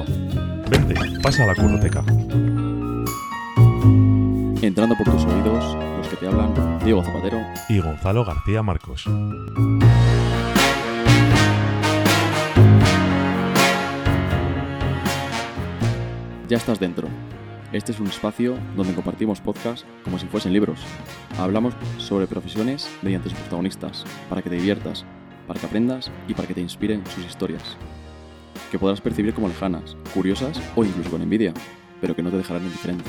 Vente, pasa a la curroteca. Entrando por tus oídos, los que te hablan, Diego Zapatero. Y Gonzalo García Marcos. Ya estás dentro. Este es un espacio donde compartimos podcasts como si fuesen libros. Hablamos sobre profesiones mediante sus protagonistas, para que te diviertas, para que aprendas y para que te inspiren sus historias. Que podrás percibir como lejanas, curiosas o incluso con envidia, pero que no te dejarán indiferente.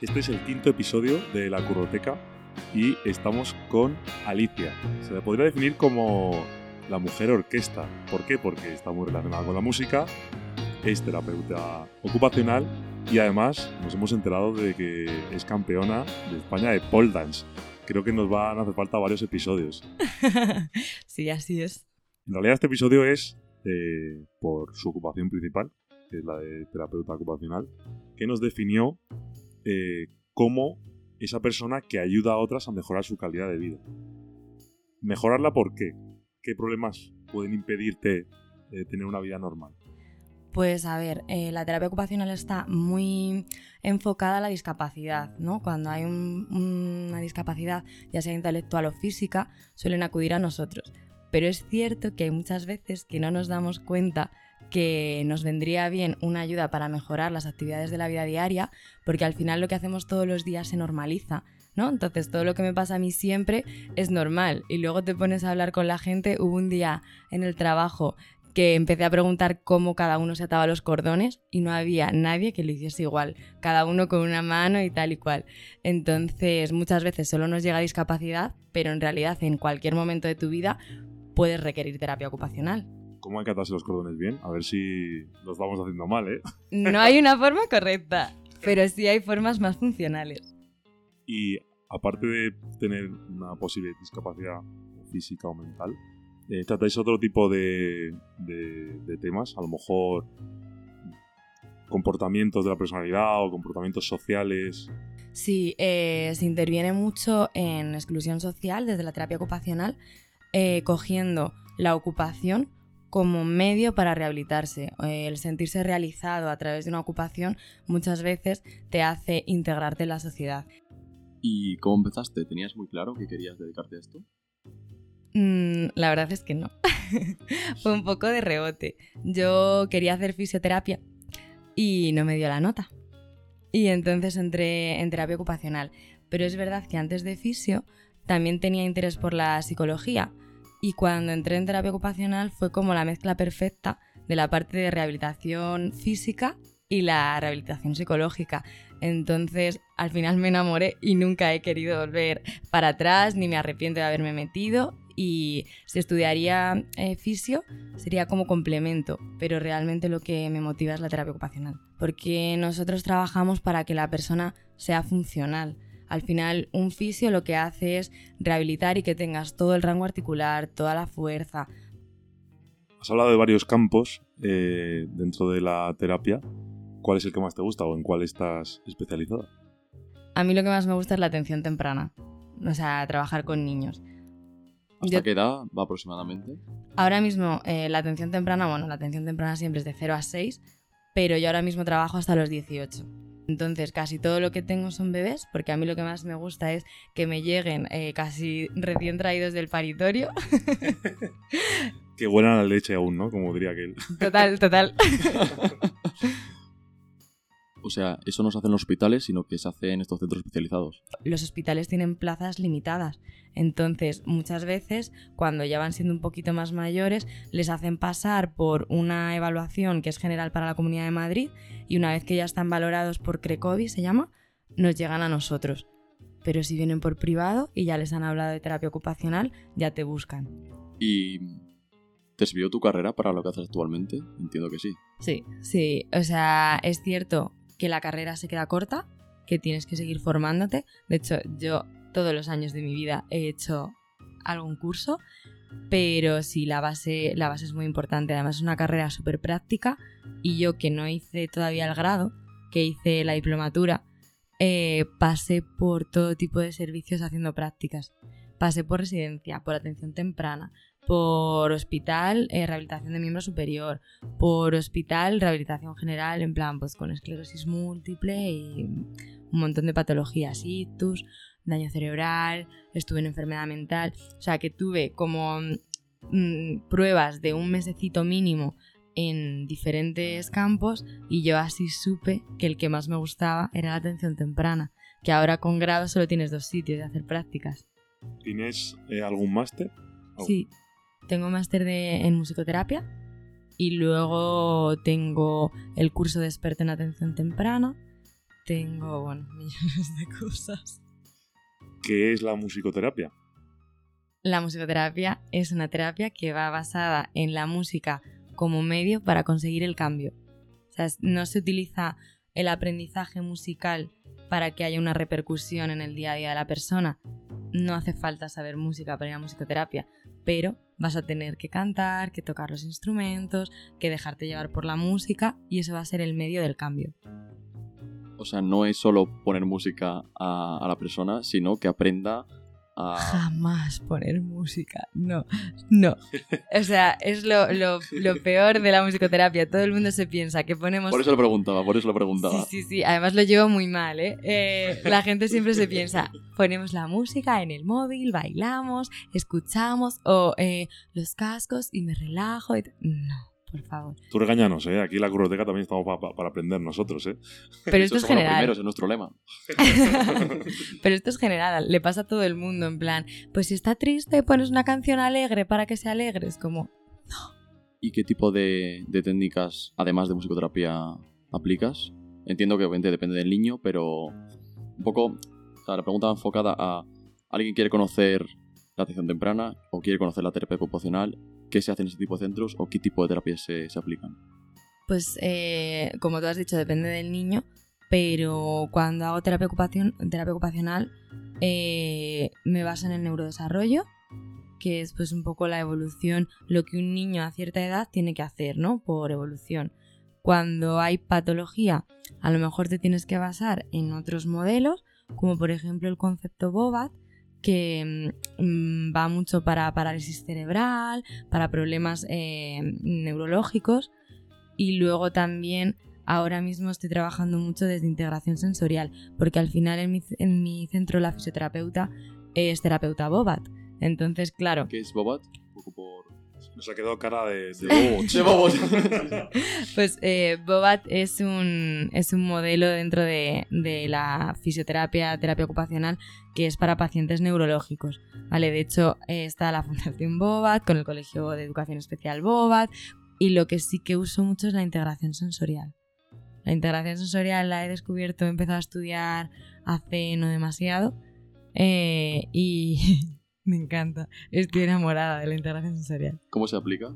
Este es el quinto episodio de La Curroteca y estamos con Alicia. Se le podría definir como la mujer orquesta. ¿Por qué? Porque está muy relacionada con la música, es terapeuta ocupacional y además nos hemos enterado de que es campeona de España de pole dance. Creo que nos van a hacer falta varios episodios. sí, así es. En realidad este episodio es eh, por su ocupación principal, que es la de terapeuta ocupacional, que nos definió eh, como esa persona que ayuda a otras a mejorar su calidad de vida. ¿Mejorarla por qué? ¿Qué problemas pueden impedirte eh, tener una vida normal? Pues a ver, eh, la terapia ocupacional está muy enfocada a la discapacidad, ¿no? Cuando hay una discapacidad, ya sea intelectual o física, suelen acudir a nosotros. Pero es cierto que hay muchas veces que no nos damos cuenta que nos vendría bien una ayuda para mejorar las actividades de la vida diaria, porque al final lo que hacemos todos los días se normaliza. ¿No? Entonces todo lo que me pasa a mí siempre es normal y luego te pones a hablar con la gente. Hubo un día en el trabajo que empecé a preguntar cómo cada uno se ataba los cordones y no había nadie que lo hiciese igual, cada uno con una mano y tal y cual. Entonces, muchas veces solo nos llega discapacidad, pero en realidad en cualquier momento de tu vida puedes requerir terapia ocupacional. ¿Cómo hay que atarse los cordones bien? A ver si los vamos haciendo mal, ¿eh? No hay una forma correcta, pero sí hay formas más funcionales. Y aparte de tener una posible discapacidad física o mental, eh, tratáis otro tipo de, temas, a lo mejor comportamientos de la personalidad o comportamientos sociales. Sí, eh, se interviene mucho en exclusión social desde la terapia ocupacional, eh, cogiendo la ocupación como medio para rehabilitarse. El sentirse realizado a través de una ocupación muchas veces te hace integrarte en la sociedad. ¿Y cómo empezaste? ¿Tenías muy claro que querías dedicarte a esto? Mm, la verdad es que no. Fue un poco de rebote. Yo quería hacer fisioterapia y no me dio la nota. Y entonces entré en terapia ocupacional. Pero es verdad que antes de fisio también tenía interés por la psicología. Y cuando entré en terapia ocupacional fue como la mezcla perfecta de la parte de rehabilitación física y la rehabilitación psicológica. Entonces, al final me enamoré y nunca he querido volver para atrás, ni me arrepiento de haberme metido y si estudiaría eh, fisio sería como complemento, pero realmente lo que me motiva es la terapia ocupacional, porque nosotros trabajamos para que la persona sea funcional. Al final, un fisio lo que hace es rehabilitar y que tengas todo el rango articular, toda la fuerza. Has hablado de varios campos eh, dentro de la terapia. ¿Cuál es el que más te gusta o en cuál estás especializada? A mí lo que más me gusta es la atención temprana, o sea, trabajar con niños. ¿Hasta qué edad va aproximadamente? Ahora mismo eh, la atención temprana, bueno, la atención temprana siempre es de 0 a 6, pero yo ahora mismo trabajo hasta los 18. Entonces casi todo lo que tengo son bebés, porque a mí lo que más me gusta es que me lleguen eh, casi recién traídos del paritorio. Qué buena la leche aún, ¿no? Como diría aquel. Total, total. O sea, eso no se hace en los hospitales, sino que se hace en estos centros especializados. Los hospitales tienen plazas limitadas. Entonces, muchas veces, cuando ya van siendo un poquito más mayores, les hacen pasar por una evaluación que es general para la Comunidad de Madrid y una vez que ya están valorados por CRECOVI, se llama, nos llegan a nosotros. Pero si vienen por privado y ya les han hablado de terapia ocupacional, ya te buscan. ¿Y te sirvió tu carrera para lo que haces actualmente? Entiendo que sí. Sí, sí. O sea, es cierto que la carrera se queda corta, que tienes que seguir formándote. De hecho, yo todos los años de mi vida he hecho algún curso, pero sí, la base, la base es muy importante. Además, es una carrera súper práctica y yo que no hice todavía el grado, que hice la diplomatura, eh, pasé por todo tipo de servicios haciendo prácticas. Pasé por residencia, por atención temprana, por hospital, eh, rehabilitación de miembro superior, por hospital, rehabilitación general, en plan, pues con esclerosis múltiple y un montón de patologías, ictus, daño cerebral, estuve en enfermedad mental, o sea que tuve como mm, pruebas de un mesecito mínimo en diferentes campos y yo así supe que el que más me gustaba era la atención temprana, que ahora con grado solo tienes dos sitios de hacer prácticas. ¿Tienes eh, algún máster? Sí, tengo máster en musicoterapia y luego tengo el curso de experto en atención temprana. Tengo, bueno, millones de cosas. ¿Qué es la musicoterapia? La musicoterapia es una terapia que va basada en la música como medio para conseguir el cambio. O sea, no se utiliza el aprendizaje musical para que haya una repercusión en el día a día de la persona. No hace falta saber música para ir a musicoterapia, pero vas a tener que cantar, que tocar los instrumentos, que dejarte llevar por la música y eso va a ser el medio del cambio. O sea, no es solo poner música a, a la persona, sino que aprenda Jamás poner música, no, no. O sea, es lo, lo, lo, peor de la musicoterapia. Todo el mundo se piensa que ponemos... Por eso lo preguntaba, por eso lo preguntaba. Sí, sí, sí. Además lo llevo muy mal, ¿eh? eh la gente siempre se piensa, ponemos la música en el móvil, bailamos, escuchamos, o eh, los cascos y me relajo. Y no por favor. Tú regañanos, ¿eh? Aquí en la curroteca también estamos para aprender nosotros, ¿eh? Pero esto es general. es nuestro lema. Pero esto es general, le pasa a todo el mundo, en plan, pues si está triste, pones una canción alegre para que se alegre. Es como, ¿Y qué tipo de, técnicas, además de musicoterapia, aplicas? Entiendo que obviamente depende del niño, pero un poco, o sea, la pregunta va enfocada a alguien quiere conocer la atención temprana o quiere conocer la terapia ocupacional qué se hace en ese tipo de centros o qué tipo de terapias se, aplican? Pues eh, como tú has dicho, depende del niño, pero cuando hago terapia, ocupacional eh, me baso en el neurodesarrollo, que es pues un poco la evolución, lo que un niño a cierta edad tiene que hacer, ¿no? Por evolución. Cuando hay patología, a lo mejor te tienes que basar en otros modelos, como por ejemplo el concepto BOBAT, que mm, va mucho para parálisis cerebral, para problemas eh, neurológicos y luego también ahora mismo estoy trabajando mucho desde integración sensorial, porque al final en mi, en mi centro la fisioterapeuta es terapeuta Bobat. Entonces, claro. ¿Qué es Bobat? Nos ha quedado cara de, de pues eh, Bobat es un, es un modelo dentro de, de, la fisioterapia, terapia ocupacional, que es para pacientes neurológicos. ¿vale? De hecho, eh, está la Fundación Bobat, con el Colegio de Educación Especial Bobat, y lo que sí que uso mucho es la integración sensorial. La integración sensorial la he descubierto, he empezado a estudiar hace no demasiado, eh, y Me encanta. Estoy enamorada de la integración sensorial. ¿Cómo se aplica?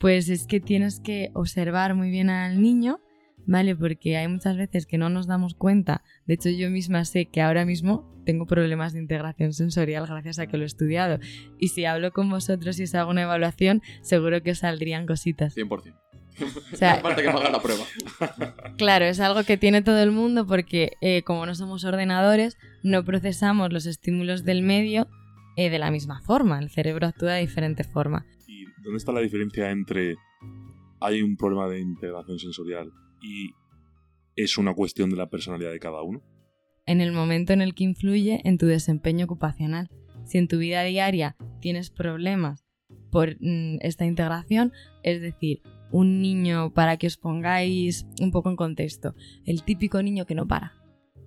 Pues es que tienes que observar muy bien al niño, ¿vale? Porque hay muchas veces que no nos damos cuenta. De hecho, yo misma sé que ahora mismo tengo problemas de integración sensorial gracias a que lo he estudiado. Y si hablo con vosotros y os hago una evaluación, seguro que os saldrían cositas. 100%. O sea, que pagar la prueba. Claro, es algo que tiene todo el mundo porque eh, como no somos ordenadores, no procesamos los estímulos del medio eh, de la misma forma. El cerebro actúa de diferente forma. ¿Y dónde está la diferencia entre hay un problema de integración sensorial y es una cuestión de la personalidad de cada uno? En el momento en el que influye en tu desempeño ocupacional. Si en tu vida diaria tienes problemas por mm, esta integración, es decir, un niño, para que os pongáis un poco en contexto, el típico niño que no para,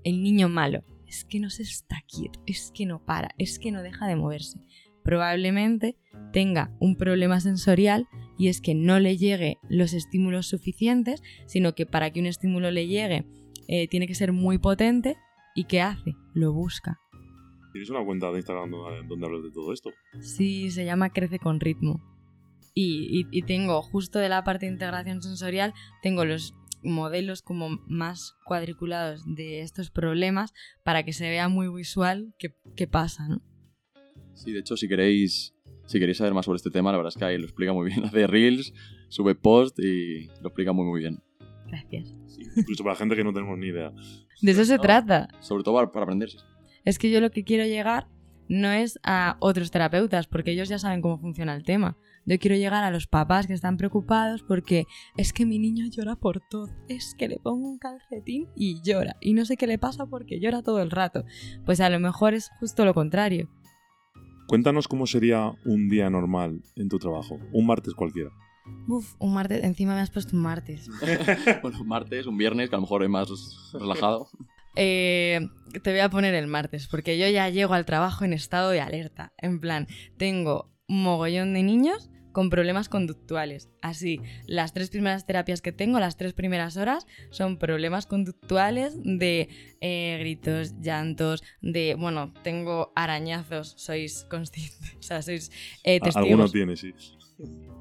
el niño malo, es que no se está quieto, es que no para, es que no deja de moverse. Probablemente tenga un problema sensorial y es que no le llegue los estímulos suficientes, sino que para que un estímulo le llegue eh, tiene que ser muy potente y ¿qué hace? Lo busca. ¿Tienes una cuenta de Instagram donde hablas de todo esto? Sí, se llama Crece con ritmo. Y, y, tengo justo de la parte de integración sensorial, tengo los modelos como más cuadriculados de estos problemas para que se vea muy visual qué, pasa, ¿no? Sí, de hecho, si queréis, si queréis saber más sobre este tema, la verdad es que ahí lo explica muy bien. Hace reels, sube post y lo explica muy, muy bien. Gracias. incluso para la gente que no tenemos ni idea. De eso se trata. Sobre todo para, aprenderse. Es que yo lo que quiero llegar no es a otros terapeutas, porque ellos ya saben cómo funciona el tema. Yo quiero llegar a los papás que están preocupados porque es que mi niño llora por todo. Es que le pongo un calcetín y llora. Y no sé qué le pasa porque llora todo el rato. Pues a lo mejor es justo lo contrario. Cuéntanos cómo sería un día normal en tu trabajo, un martes cualquiera. Uf, un martes, encima me has puesto un martes. bueno, un martes, un viernes, que a lo mejor es más relajado. Eh, te voy a poner el martes, porque yo ya llego al trabajo en estado de alerta. En plan, tengo un mogollón de niños con problemas conductuales. Así, las tres primeras terapias que tengo, las tres primeras horas, son problemas conductuales de eh, gritos, llantos, de, bueno, tengo arañazos, sois conscientes, o sea, sois eh, testigos. Algunos tiene, sí.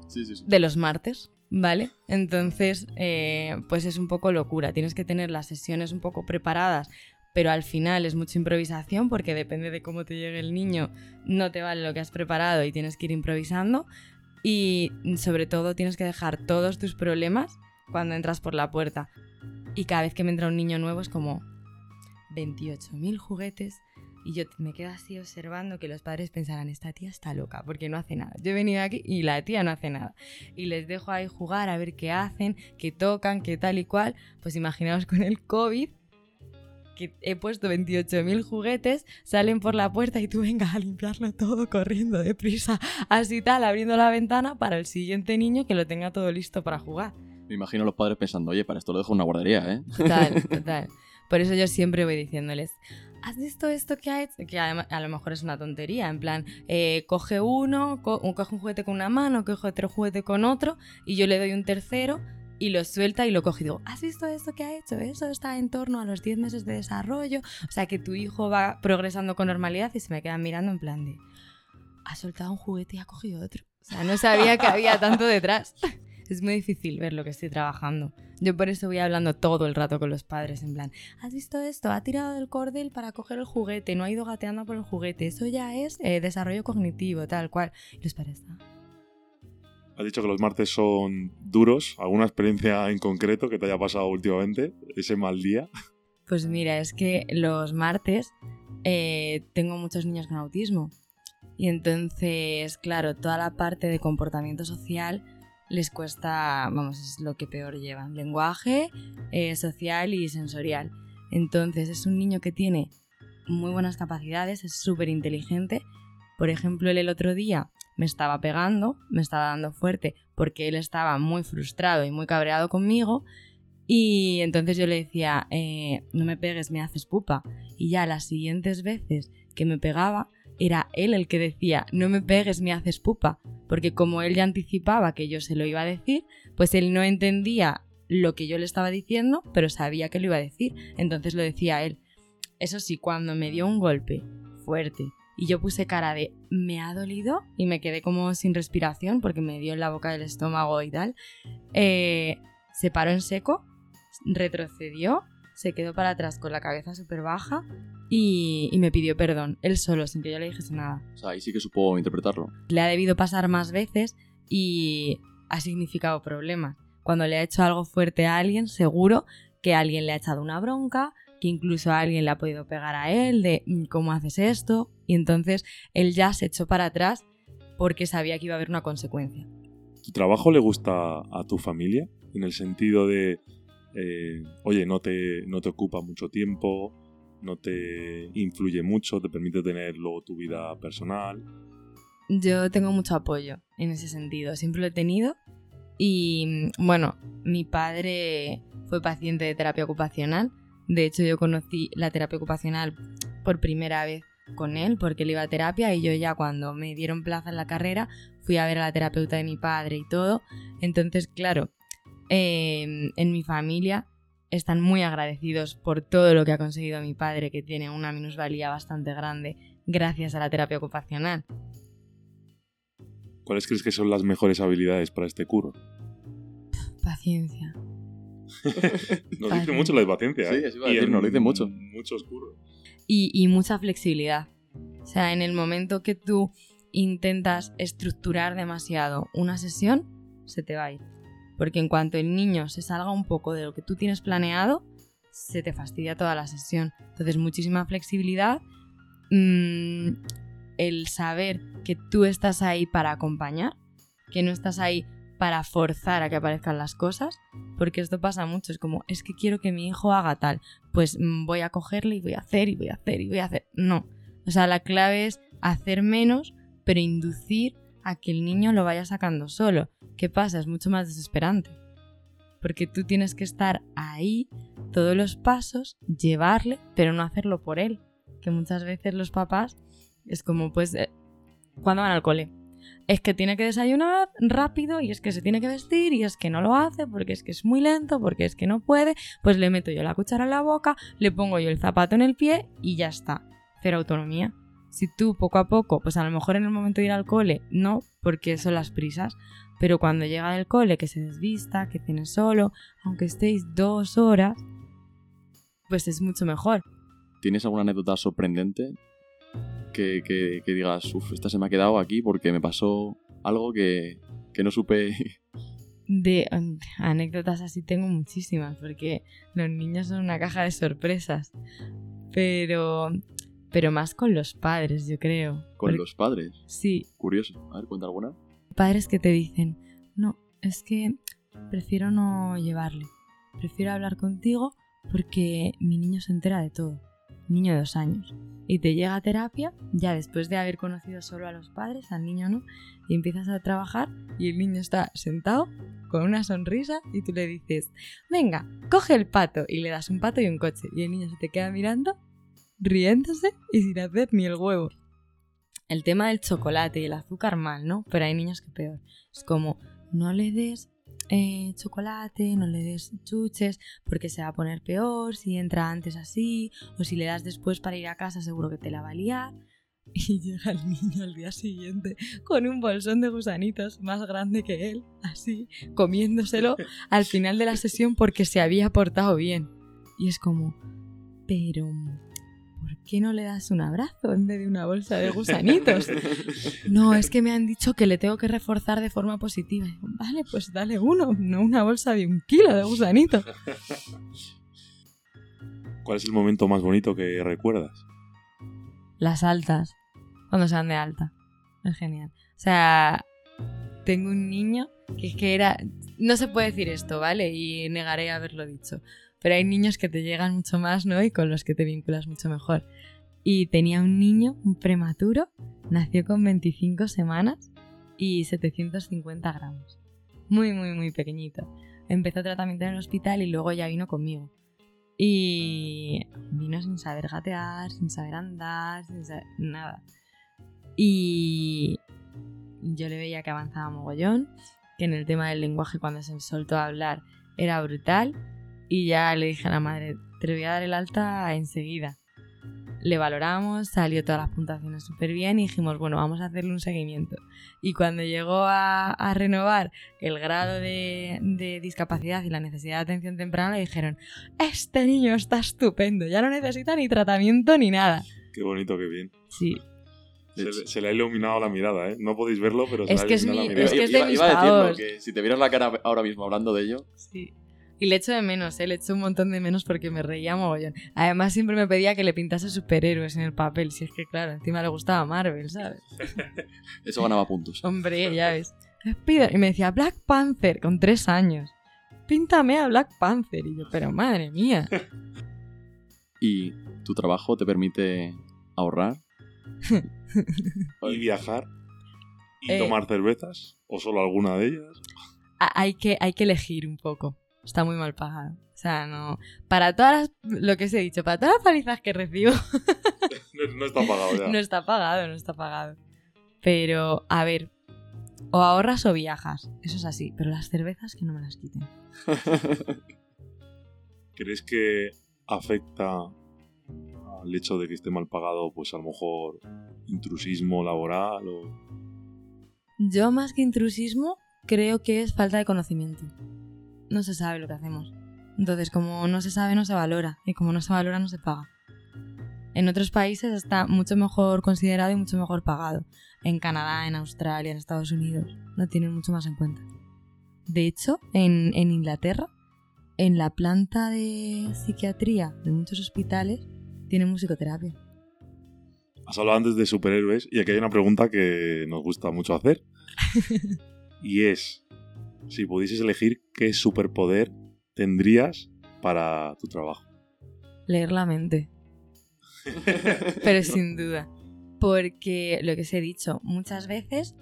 Sí, sí, sí. De los martes, ¿vale? Entonces, eh, pues es un poco locura. Tienes que tener las sesiones un poco preparadas pero al final es mucha improvisación porque depende de cómo te llegue el niño, no te vale lo que has preparado y tienes que ir improvisando. Y sobre todo tienes que dejar todos tus problemas cuando entras por la puerta. Y cada vez que me entra un niño nuevo es como 28.000 juguetes. Y yo me quedo así observando que los padres pensarán, esta tía está loca porque no hace nada. Yo he venido aquí y la tía no hace nada. Y les dejo ahí jugar a ver qué hacen, qué tocan, qué tal y cual. Pues imaginaos con el COVID que he puesto 28.000 juguetes, salen por la puerta y tú vengas a limpiarlo todo corriendo deprisa, así tal, abriendo la ventana para el siguiente niño que lo tenga todo listo para jugar. Me imagino a los padres pensando, oye, para esto lo dejo en una guardería, ¿eh? Total, total. Por eso yo siempre voy diciéndoles, ¿has visto esto que ha hecho? Que a lo mejor es una tontería, en plan, eh, coge uno, coge un juguete con una mano, coge otro juguete con otro, y yo le doy un tercero, y lo suelta y lo coge y digo, ¿has visto esto que ha hecho? Eso está en torno a los 10 meses de desarrollo. O sea, que tu hijo va progresando con normalidad y se me quedan mirando en plan de, ha soltado un juguete y ha cogido otro. O sea, no sabía que había tanto detrás. Es muy difícil ver lo que estoy trabajando. Yo por eso voy hablando todo el rato con los padres, en plan, ¿has visto esto? Ha tirado del cordel para coger el juguete, no ha ido gateando por el juguete. Eso ya es eh, desarrollo cognitivo, tal cual. Y los padres, ah, Has dicho que los martes son duros. ¿Alguna experiencia en concreto que te haya pasado últimamente? ¿Ese mal día? Pues mira, es que los martes eh, tengo muchos niños con autismo. Y entonces, claro, toda la parte de comportamiento social les cuesta, vamos, es lo que peor llevan. Lenguaje, eh, social y sensorial. Entonces es un niño que tiene muy buenas capacidades, es súper inteligente. Por ejemplo, él el otro día me estaba pegando, me estaba dando fuerte, porque él estaba muy frustrado y muy cabreado conmigo. Y entonces yo le decía, eh, no me pegues, me haces pupa. Y ya las siguientes veces que me pegaba, era él el que decía, no me pegues, me haces pupa. Porque como él ya anticipaba que yo se lo iba a decir, pues él no entendía lo que yo le estaba diciendo, pero sabía que lo iba a decir. Entonces lo decía él. Eso sí, cuando me dio un golpe fuerte y yo puse cara de me ha dolido y me quedé como sin respiración porque me dio en la boca del estómago y tal. Eh, se paró en seco, retrocedió, se quedó para atrás con la cabeza súper baja y, me pidió perdón, él solo, sin que yo le dijese nada. O sea, ahí sí que supo interpretarlo. Le ha debido pasar más veces y ha significado problemas. Cuando le ha hecho algo fuerte a alguien, seguro que alguien le ha echado una bronca, que incluso alguien le ha podido pegar a él de mm, cómo haces esto y entonces él ya se echó para atrás porque sabía que iba a haber una consecuencia. ¿Tu trabajo le gusta a tu familia? En el sentido de, eh, oye, no te, no te ocupa mucho tiempo, no te influye mucho, te permite tener luego tu vida personal. Yo tengo mucho apoyo en ese sentido, siempre lo he tenido y bueno, mi padre fue paciente de terapia ocupacional de hecho, yo conocí la terapia ocupacional por primera vez con él porque él iba a terapia y yo ya cuando me dieron plaza en la carrera fui a ver a la terapeuta de mi padre y todo. Entonces, claro, em, en mi familia están muy agradecidos por todo lo que ha conseguido mi padre, que tiene una minusvalía bastante grande gracias a la terapia ocupacional. ¿Cuáles crees que son las mejores habilidades para este curro? Paciencia. nos dice mucho la paciencia. Sí, ¿eh? y nos dice mucho. Mucho oscuro. Y, mucha flexibilidad. O sea, en el momento que tú intentas estructurar demasiado una sesión, se te va a ir. Porque en cuanto el niño se salga un poco de lo que tú tienes planeado, se te fastidia toda la sesión. Entonces, muchísima flexibilidad. Mm, el saber que tú estás ahí para acompañar, que no estás ahí para forzar a que aparezcan las cosas, porque esto pasa mucho, es como, es que quiero que mi hijo haga tal, pues mm, voy a cogerle y voy a hacer y voy a hacer y voy a hacer. No, o sea, la clave es hacer menos, pero inducir a que el niño lo vaya sacando solo. ¿Qué pasa? Es mucho más desesperante. Porque tú tienes que estar ahí todos los pasos, llevarle, pero no hacerlo por él. Que muchas veces los papás es como, pues, eh, cuando van al cole, es que tiene que desayunar rápido y es que se tiene que vestir y es que no lo hace porque es que es muy lento, porque es que no puede, pues le meto yo la cuchara en la boca, le pongo yo el zapato en el pie y ya está. Cero autonomía. Si tú poco a poco, pues a lo mejor en el momento de ir al cole, no, porque son las prisas, pero cuando llega del cole, que se desvista, que tiene solo, aunque estéis dos horas, pues es mucho mejor. ¿Tienes alguna anécdota sorprendente que, digas, uff, esta se me ha quedado aquí porque me pasó algo que, no supe. De anécdotas así tengo muchísimas, porque los niños son una caja de sorpresas. Pero, pero más con los padres, yo creo. ¿Con los padres? Sí. Curioso. A ver, cuenta alguna. Padres que te dicen, no, es que prefiero no llevarle. Prefiero hablar contigo porque mi niño se entera de todo niño de dos años. Y te llega a terapia ya después de haber conocido solo a los padres, al niño no, y empiezas a trabajar y el niño está sentado con una sonrisa y tú le dices, venga, coge el pato y le das un pato y un coche. Y el niño se te queda mirando, riéndose y sin hacer ni el huevo. El tema del chocolate y el azúcar mal, ¿no? Pero hay niños que peor. Es como, no le des eh, chocolate, no le des chuches porque se va a poner peor si entra antes así o si le das después para ir a casa seguro que te la va a liar. Y llega el niño al día siguiente con un bolsón de gusanitos más grande que él, así, comiéndoselo al final de la sesión porque se había portado bien. Y es como, pero ¿por qué no le das un abrazo en vez de una bolsa de gusanitos? No, es que me han dicho que le tengo que reforzar de forma positiva. vale, pues dale uno, no una bolsa de un kilo de gusanitos. ¿Cuál es el momento más bonito que recuerdas? Las altas, cuando se dan de alta. Es genial. O sea, tengo un niño que es que era... No se puede decir esto, ¿vale? Y negaré haberlo dicho pero hay niños que te llegan mucho más, ¿no? Y con los que te vinculas mucho mejor. Y tenía un niño, un prematuro, nació con 25 semanas y 750 gramos. Muy, muy, muy pequeñito. Empezó tratamiento en el hospital y luego ya vino conmigo. Y vino sin saber gatear, sin saber andar, sin saber nada. Y yo le veía que avanzaba mogollón, que en el tema del lenguaje cuando se soltó a hablar era brutal y ya le dije a la madre, te voy a dar el alta enseguida. Le valoramos, salió todas las puntuaciones súper bien y dijimos, bueno, vamos a hacerle un seguimiento. Y cuando llegó a, renovar el grado de, de, discapacidad y la necesidad de atención temprana, le dijeron, este niño está estupendo, ya no necesita ni tratamiento ni nada. Qué bonito, qué bien. Sí. Se, le ha iluminado la mirada, ¿eh? No podéis verlo, pero se es le ha que es iluminado mi, la mirada. Es que es de iba, mis iba a decirlo, pavos. que si te vieras la cara ahora mismo hablando de ello, Sí. Y le echo de menos, ¿eh? le echo un montón de menos porque me reía mogollón. Además, siempre me pedía que le pintase superhéroes en el papel. Si es que, claro, encima le gustaba Marvel, ¿sabes? eso ganaba puntos. Hombre, ya ves. Spider. Y me decía Black Panther con tres años. Píntame a Black Panther. Y yo, pero madre mía. ¿Y tu trabajo te permite ahorrar? Y viajar. Y Eh. tomar cervezas. O solo alguna de ellas. Hay, que, hay que elegir un poco. Está muy mal pagado. O sea, no. Para todas las. Lo que os he dicho, para todas las palizas que recibo, No, no está pagado ya. no está pagado, no está pagado. Pero, a ver. O ahorras o viajas. Eso es así. Pero las cervezas que no me las quiten. ¿Crees que afecta al hecho de que esté mal pagado, pues a lo mejor intrusismo laboral o... Yo más que intrusismo creo que es falta de conocimiento. No se sabe lo que hacemos. Entonces, como no se sabe, no se valora. Y como no se valora, no se paga. En otros países está mucho mejor considerado y mucho mejor pagado. En Canadá, en Australia, en Estados Unidos. Lo tienen mucho más en cuenta. De hecho, en, en Inglaterra, en la planta de psiquiatría de muchos hospitales, tienen musicoterapia. Has hablado antes de superhéroes y aquí hay una pregunta que nos gusta mucho hacer. y es, si pudieses elegir qué superpoder tendrías para tu trabajo. Leer la mente. Pero sin duda. Porque lo que os he dicho, muchas veces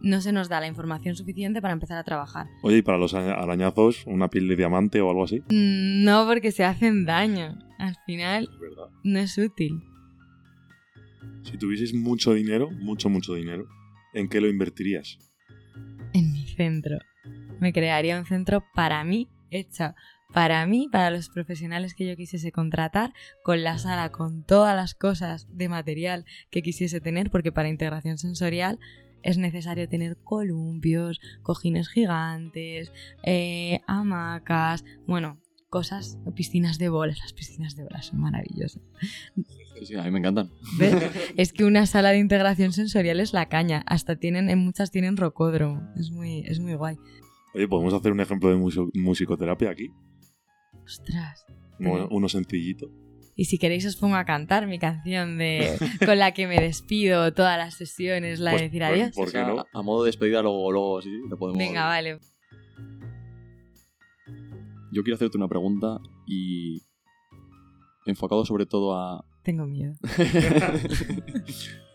no se nos da la información suficiente para empezar a trabajar. Oye, y para los arañazos, una piel de diamante o algo así. Mm, No porque se hacen daño. Al final Es no es útil. Si tuvieses mucho dinero, mucho, mucho dinero, ¿en qué lo invertirías? En mi centro. Me crearía un centro para mí, hecho para mí, para los profesionales que yo quisiese contratar, con la sala, con todas las cosas de material que quisiese tener, porque para integración sensorial es necesario tener columpios, cojines gigantes, eh, hamacas, bueno, cosas, piscinas de bolas. Las piscinas de bolas son maravillosas. Sí, sí, a mí me encantan. ¿Ves? es que una sala de integración sensorial es la caña. Hasta tienen, en muchas tienen rocódromo. Es muy, es muy guay. Oye, podemos hacer un ejemplo de musicoterapia aquí. Ostras. Uno, Mm. uno sencillito. Y si queréis os pongo a cantar mi canción de con la que me despido todas las sesiones, la Pues, de decir pues, adiós. ¿Por qué no? A, a modo de despedida, luego, luego sí, lo podemos. Venga, vale. Yo quiero hacerte una pregunta y. enfocado sobre todo a. Tengo miedo.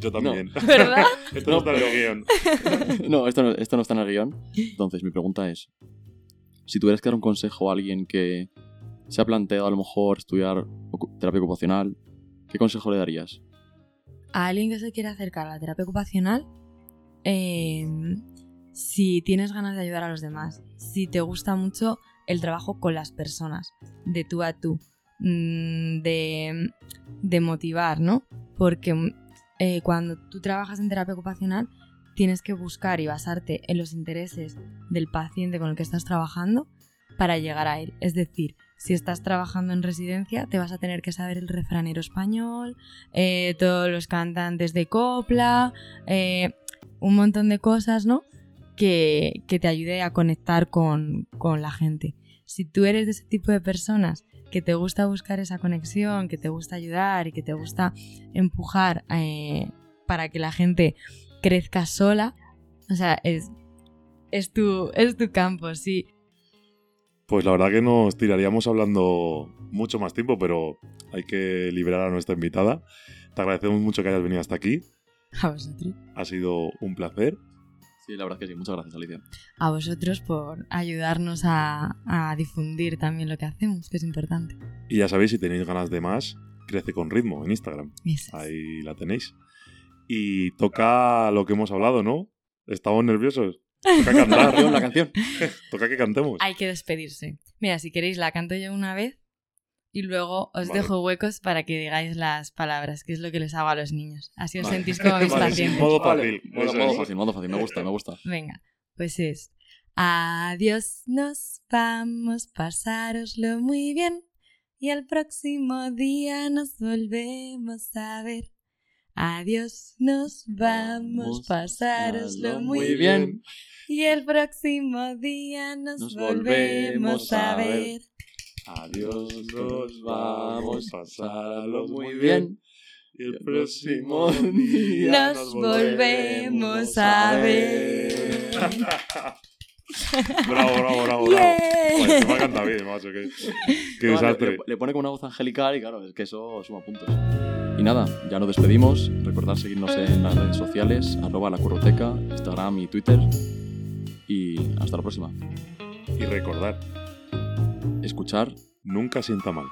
Yo también. ¿Verdad? Esto No, no está en el guion. no, esto no, esto no está en el guion. Entonces, mi pregunta es: si tuvieras que dar un consejo a alguien que se ha planteado a lo mejor estudiar terapia ocupacional, ¿qué consejo le darías? A alguien que se quiere acercar a la terapia ocupacional, eh, si tienes ganas de ayudar a los demás, si te gusta mucho el trabajo con las personas, de tú a tú, mm, de, de motivar, ¿no? Porque eh, cuando tú trabajas en terapia ocupacional, tienes que buscar y basarte en los intereses del paciente con el que estás trabajando para llegar a él. Es decir, si estás trabajando en residencia, te vas a tener que saber el refranero español, eh, todos los cantantes de copla, eh, un montón de cosas, ¿no? Que, que te ayude a conectar con, con la gente. Si tú eres de ese tipo de personas que te gusta buscar esa conexión, que te gusta ayudar y que te gusta empujar eh, para que la gente crezca sola, o sea, es, es, tu, es tu campo, sí. Pues la verdad que nos tiraríamos hablando mucho más tiempo, pero hay que liberar a nuestra invitada. Te agradecemos mucho que hayas venido hasta aquí. A vosotros. Ha sido un placer. Sí, la verdad es que sí. Muchas gracias, Alicia. A vosotros por ayudarnos a, a difundir también lo que hacemos, que es importante. Y ya sabéis, si tenéis ganas de más, crece con ritmo en Instagram. Es. Ahí la tenéis. Y toca lo que hemos hablado, ¿no? Estamos nerviosos. Toca cantar. la canción. toca que cantemos. Hay que despedirse. Mira, si queréis la canto yo una vez y luego os Vale. dejo huecos para que digáis las palabras, que es lo que les hago a los niños. Así os Vale. sentís como mis Vale, sí, modo Vale, fácil. Modo, eso modo es. fácil, modo fácil. Me gusta, me gusta. Venga, pues es. Adiós, nos vamos, pasároslo muy bien. Y el próximo día nos volvemos a ver. Adiós, nos vamos, pasároslo muy bien. Y el próximo día nos, Nos volvemos volvemos a a ver. Adiós, nos vamos, pasarlo muy bien. Y el próximo día Nos volvemos a ver. bravo, bravo, bravo, bravo. Yeah. Se me ha cantado bien, macho. Qué, qué No, desastre. le- le pone con una voz angelical y claro, es que eso suma puntos. Y nada, ya nos despedimos. Recordad seguirnos en las redes sociales, arroba la curroteca, Instagram y Twitter. Y hasta la próxima. Y recordar, Escuchar nunca sienta mal.